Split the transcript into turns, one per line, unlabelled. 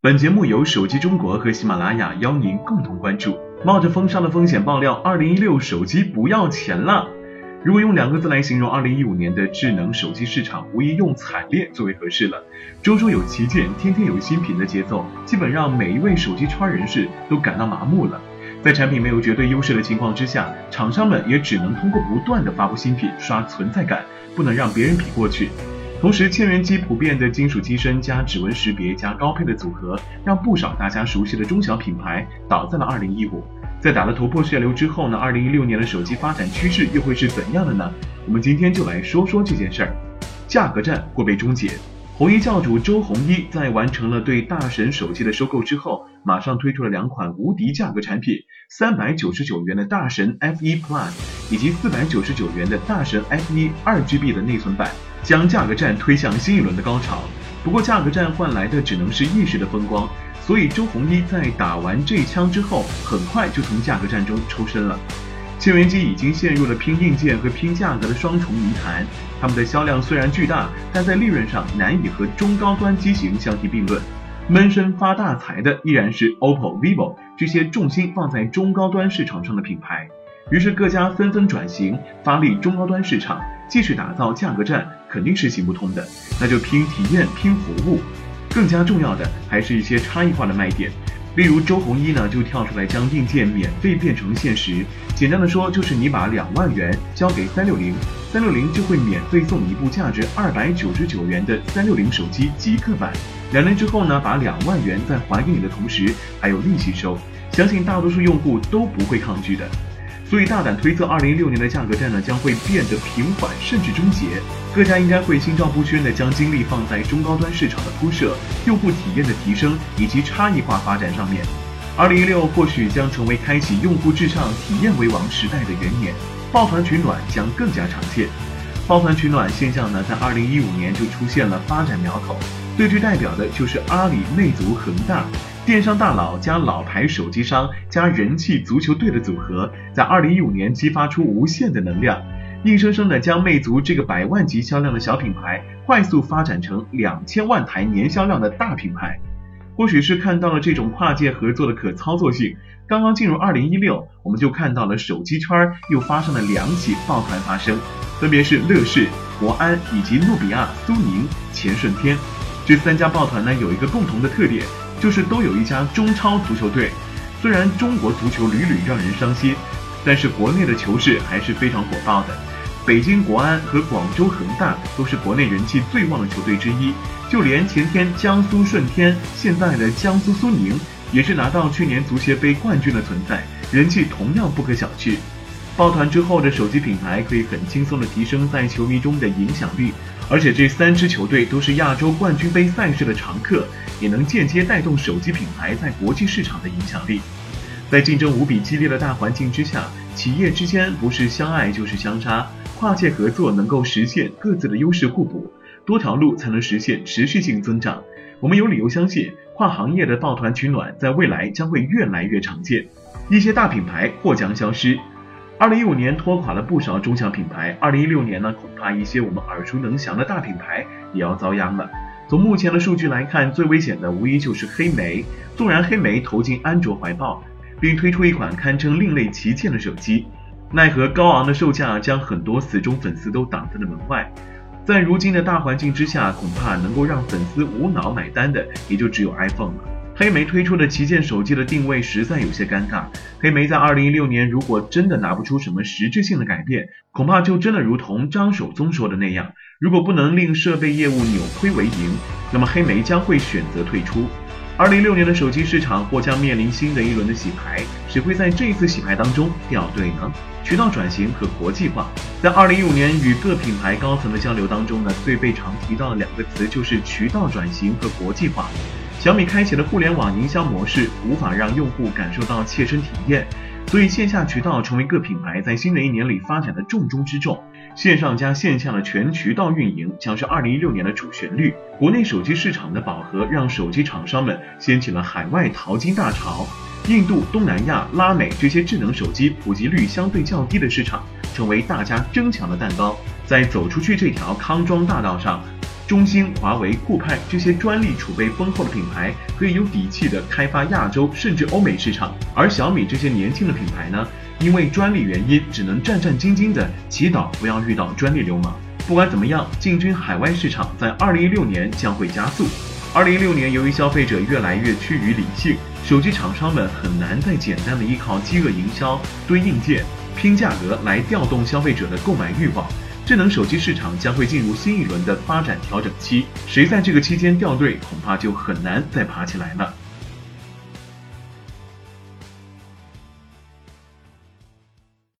本节目由手机中国和喜马拉雅邀您共同关注。冒着封杀的风险爆料，二零一六手机不要钱了。如果用两个字来形容二零一五年的智能手机市场，无疑用惨烈最为合适了。周周有旗舰，天天有新品的节奏，基本让每一位手机圈人士都感到麻木了。在产品没有绝对优势的情况之下，厂商们也只能通过不断的发布新品刷存在感，不能让别人比过去。同时，千元机普遍的金属机身加指纹识别加高配的组合，让不少大家熟悉的中小品牌倒在了2015。在打了头破血流之后呢？2016年的手机发展趋势又会是怎样的呢？我们今天就来说说这件事儿。价格战会被终结。红衣教主周鸿祎在完成了对大神手机的收购之后，马上推出了两款无敌价格产品：三百九十九元的大神 F1 Plus，以及四百九十九元的大神 F1 二 GB 的内存版。将价格战推向新一轮的高潮，不过价格战换来的只能是一时的风光，所以周鸿祎在打完这一枪之后，很快就从价格战中抽身了。千元机已经陷入了拼硬件和拼价格的双重泥潭，他们的销量虽然巨大，但在利润上难以和中高端机型相提并论。闷声发大财的依然是 OPPO、vivo 这些重心放在中高端市场上的品牌。于是各家纷纷转型，发力中高端市场，继续打造价格战，肯定是行不通的。那就拼体验，拼服务。更加重要的还是一些差异化的卖点。例如周鸿祎呢，就跳出来将硬件免费变成现实。简单的说，就是你把两万元交给三六零，三六零就会免费送你一部价值二百九十九元的三六零手机极客版。两年之后呢，把两万元再还给你的同时，还有利息收。相信大多数用户都不会抗拒的。所以大胆推测，二零一六年的价格战呢将会变得平缓，甚至终结。各家应该会心照不宣地将精力放在中高端市场的铺设、用户体验的提升以及差异化发展上面。二零一六或许将成为开启用户至上、体验为王时代的元年，抱团取暖将更加常见。抱团取暖现象呢，在二零一五年就出现了发展苗头，最具代表的就是阿里、魅族、恒大。电商大佬加老牌手机商加人气足球队的组合，在二零一五年激发出无限的能量，硬生生的将魅族这个百万级销量的小品牌，快速发展成两千万台年销量的大品牌。或许是看到了这种跨界合作的可操作性，刚刚进入二零一六，我们就看到了手机圈又发生了两起抱团发生，分别是乐视、国安以及诺比亚、苏宁、钱顺天这三家抱团呢，有一个共同的特点。就是都有一家中超足球队，虽然中国足球屡屡让人伤心，但是国内的球市还是非常火爆的。北京国安和广州恒大都是国内人气最旺的球队之一，就连前天江苏舜天，现在的江苏苏宁，也是拿到去年足协杯冠军的存在，人气同样不可小觑。抱团之后的手机品牌可以很轻松的提升在球迷中的影响力。而且这三支球队都是亚洲冠军杯赛事的常客，也能间接带动手机品牌在国际市场的影响力。在竞争无比激烈的大环境之下，企业之间不是相爱就是相杀，跨界合作能够实现各自的优势互补，多条路才能实现持续性增长。我们有理由相信，跨行业的抱团取暖在未来将会越来越常见，一些大品牌或将消失。二零一五年拖垮了不少中小品牌，二零一六年呢，恐怕一些我们耳熟能详的大品牌也要遭殃了。从目前的数据来看，最危险的无疑就是黑莓。纵然黑莓投进安卓怀抱，并推出一款堪称另类旗舰的手机，奈何高昂的售价将很多死忠粉丝都挡在了门外。在如今的大环境之下，恐怕能够让粉丝无脑买单的，也就只有 iPhone 了。黑莓推出的旗舰手机的定位实在有些尴尬。黑莓在二零一六年如果真的拿不出什么实质性的改变，恐怕就真的如同张守宗说的那样，如果不能令设备业务扭亏为盈，那么黑莓将会选择退出。二零一六年的手机市场或将面临新的一轮的洗牌，谁会在这一次洗牌当中掉队呢？渠道转型和国际化，在二零一五年与各品牌高层的交流当中呢，最被常提到的两个词就是渠道转型和国际化。小米开启了互联网营销模式，无法让用户感受到切身体验，所以线下渠道成为各品牌在新的一年里发展的重中之重。线上加线下的全渠道运营将是二零一六年的主旋律。国内手机市场的饱和，让手机厂商们掀起了海外淘金大潮。印度、东南亚、拉美这些智能手机普及率相对较低的市场，成为大家争抢的蛋糕。在走出去这条康庄大道上。中兴、华为、酷派这些专利储备丰厚的品牌，可以有底气的开发亚洲甚至欧美市场；而小米这些年轻的品牌呢，因为专利原因，只能战战兢兢的祈祷不要遇到专利流氓。不管怎么样，进军海外市场在二零一六年将会加速。二零一六年，由于消费者越来越趋于理性，手机厂商们很难再简单的依靠饥饿营销、堆硬件、拼价格来调动消费者的购买欲望。智能手机市场将会进入新一轮的发展调整期，谁在这个期间掉队，恐怕就很难再爬起来了。